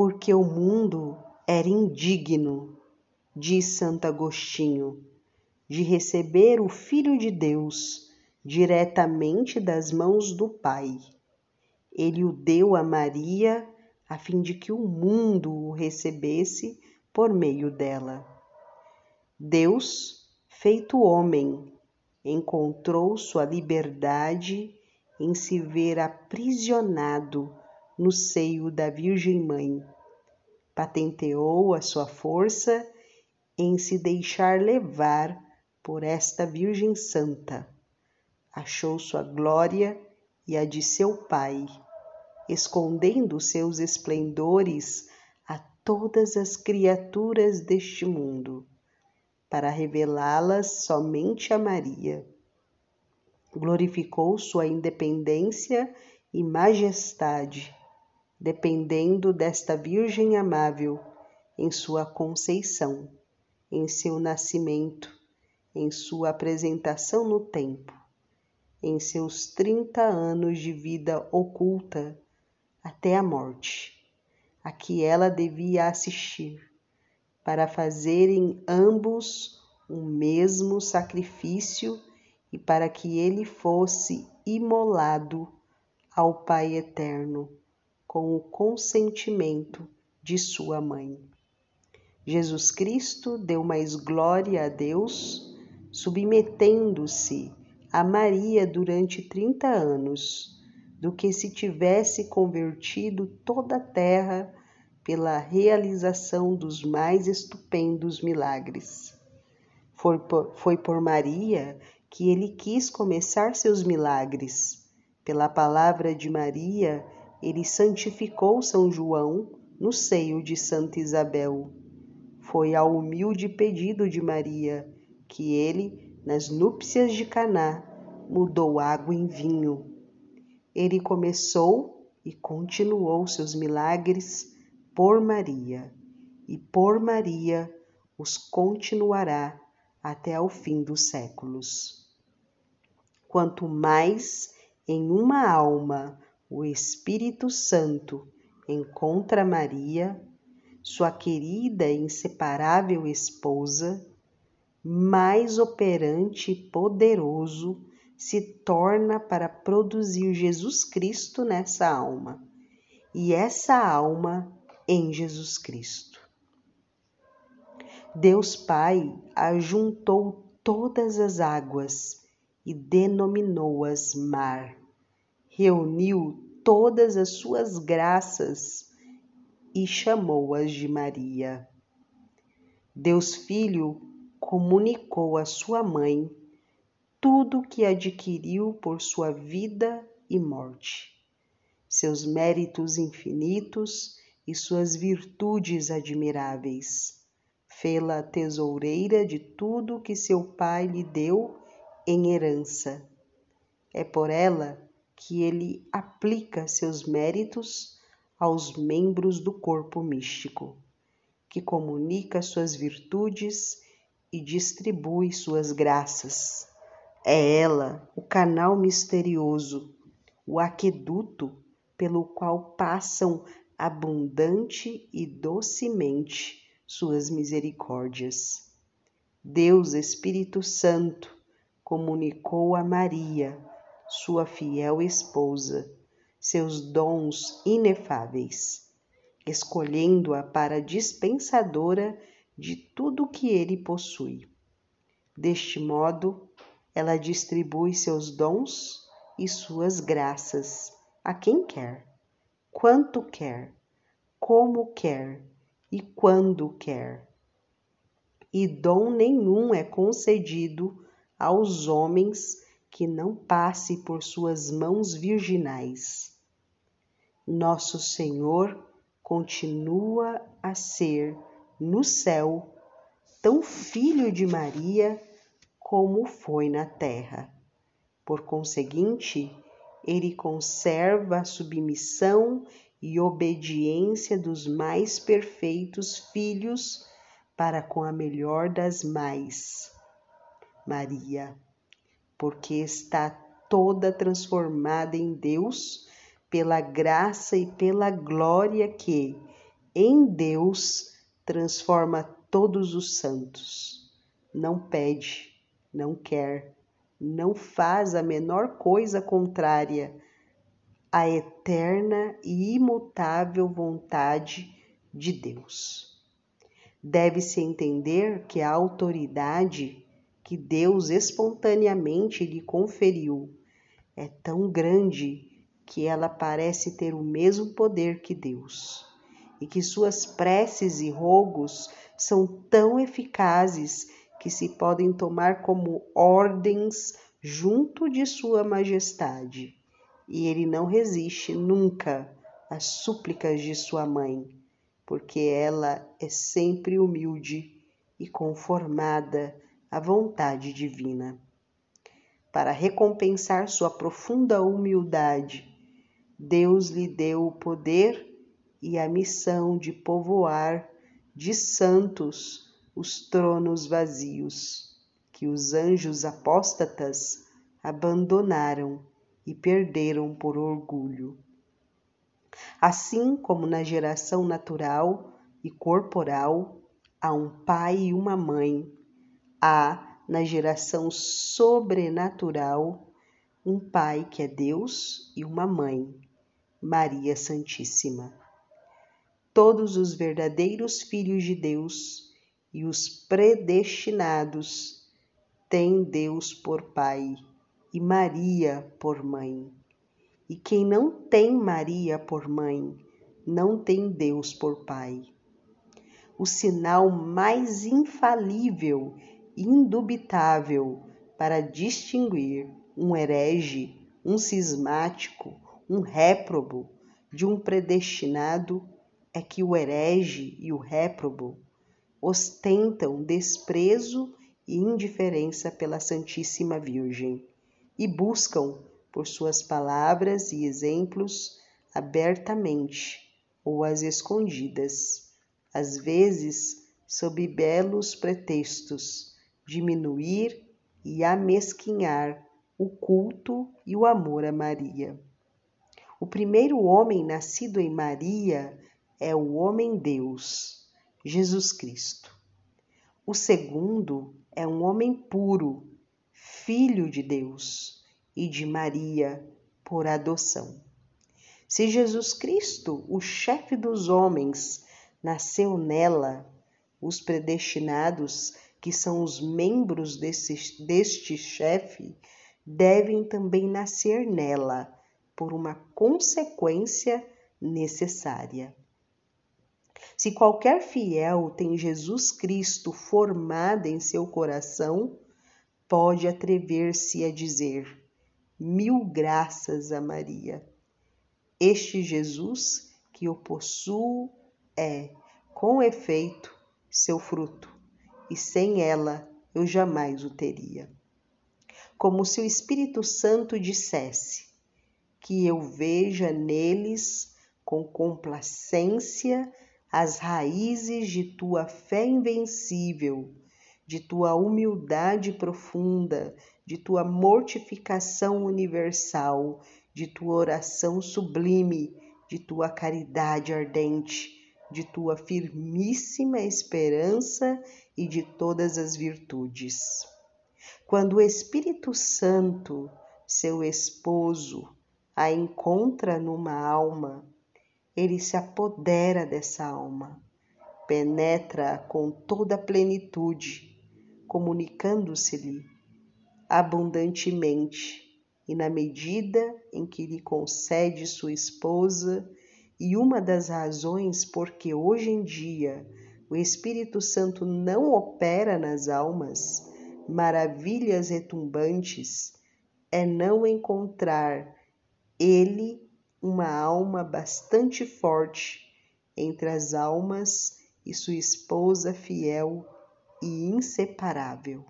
porque o mundo era indigno, diz Santo Agostinho, de receber o Filho de Deus diretamente das mãos do Pai. Ele o deu a Maria a fim de que o mundo o recebesse por meio dela. Deus, feito homem, encontrou sua liberdade em se ver aprisionado no seio da Virgem Mãe. Patenteou a sua força em se deixar levar por esta Virgem Santa. Achou sua glória e a de seu Pai, escondendo seus esplendores a todas as criaturas deste mundo para revelá-las somente a Maria. Glorificou sua independência e majestade, dependendo desta Virgem amável em sua conceição, em seu nascimento, em sua apresentação no tempo, em seus trinta anos de vida oculta até a morte, a que ela devia assistir para fazerem ambos o mesmo sacrifício e para que ele fosse imolado ao Pai Eterno com o consentimento de sua mãe. Jesus Cristo deu mais glória a Deus, submetendo-se a Maria durante trinta anos, do que se tivesse convertido toda a terra pela realização dos mais estupendos milagres. Foi por, foi por Maria que ele quis começar seus milagres. Pela palavra de Maria, ele santificou São João no seio de Santa Isabel. Foi ao humilde pedido de Maria que ele, nas núpcias de Caná, mudou água em vinho. Ele começou e continuou seus milagres por Maria, e por Maria os continuará até ao fim dos séculos. Quanto mais em uma alma o Espírito Santo encontra Maria, sua querida e inseparável esposa, mais operante e poderoso se torna para produzir Jesus Cristo nessa alma. E essa alma em Jesus Cristo. Deus Pai ajuntou todas as águas e denominou-as mar, reuniu todas as suas graças e chamou-as de Maria. Deus Filho comunicou à sua mãe tudo o que adquiriu por sua vida e morte, seus méritos infinitos e suas virtudes admiráveis. Fê-la tesoureira de tudo que seu pai lhe deu em herança. É por ela que ele aplica seus méritos aos membros do corpo místico, que comunica suas virtudes e distribui suas graças. É ela o canal misterioso, o aqueduto pelo qual passam abundante e docemente suas misericórdias. Deus Espírito Santo comunicou a Maria, sua fiel esposa, seus dons inefáveis, escolhendo-a para dispensadora de tudo que ele possui. Deste modo, ela distribui seus dons e suas graças a quem quer quanto quer, como quer e quando quer. E dom nenhum é concedido aos homens que não passe por suas mãos virginais. Nosso Senhor continua a ser, no céu, tão filho de Maria como foi na terra. Por conseguinte, ele conserva a submissão e obediência dos mais perfeitos filhos para com a melhor das mães, Maria, porque está toda transformada em Deus pela graça e pela glória que, em Deus transforma todos os santos. Não pede, não quer, não faz a menor coisa contrária à eterna e imutável vontade de Deus. Deve-se entender que a autoridade que Deus espontaneamente lhe conferiu. É tão grande que ela parece ter o mesmo poder que Deus, e que suas preces e rogos são tão eficazes que se podem tomar como ordens junto de Sua Majestade, e ele não resiste nunca às súplicas de sua mãe, porque ela é sempre humilde e conformada à vontade divina. Para recompensar sua profunda humildade, Deus lhe deu o poder e a missão de povoar de santos os tronos vazios que os anjos apóstatas abandonaram e perderam por orgulho. Assim como na geração natural e corporal há um pai e uma mãe, há na geração sobrenatural um pai que é Deus e uma mãe, Maria Santíssima. Todos os verdadeiros filhos de Deus e os predestinados têm Deus por Pai e Maria por Mãe. E quem não tem Maria por Mãe, não tem Deus por Pai. O sinal mais infalível indubitável para distinguir um herege, um cismático, um réprobo de um predestinado é que o herege e o réprobo ostentam desprezo e indiferença pela Santíssima Virgem e buscam, por suas palavras e exemplos, abertamente ou às escondidas, às vezes sob belos pretextos, diminuir e amesquinhar o culto e o amor a Maria. O primeiro homem nascido em Maria é o homem-deus Jesus Cristo. O segundo é um homem puro, filho de Deus e de Maria por adoção. Se Jesus Cristo, o chefe dos homens, nasceu nela, os predestinados, que são os membros desse, deste chefe, devem também nascer nela, por uma consequência necessária. Se qualquer fiel tem Jesus Cristo formado em seu coração, pode atrever-se a dizer: Mil graças a Maria. Este Jesus que eu possuo é, com efeito, seu fruto, e sem ela eu jamais o teria. Como se o Espírito Santo dissesse: Que eu veja neles com complacência as raízes de tua fé invencível, de tua humildade profunda, de tua mortificação universal, de tua oração sublime, de tua caridade ardente, de tua firmíssima esperança e de todas as virtudes. Quando o Espírito Santo, seu esposo, a encontra numa alma, ele se apodera dessa alma, penetra com toda a plenitude, comunicando-se-lhe abundantemente e na medida em que lhe concede sua esposa, e uma das razões por que hoje em dia o Espírito Santo não opera nas almas maravilhas retumbantes é não encontrar ele uma alma bastante forte entre as almas e sua esposa fiel e inseparável.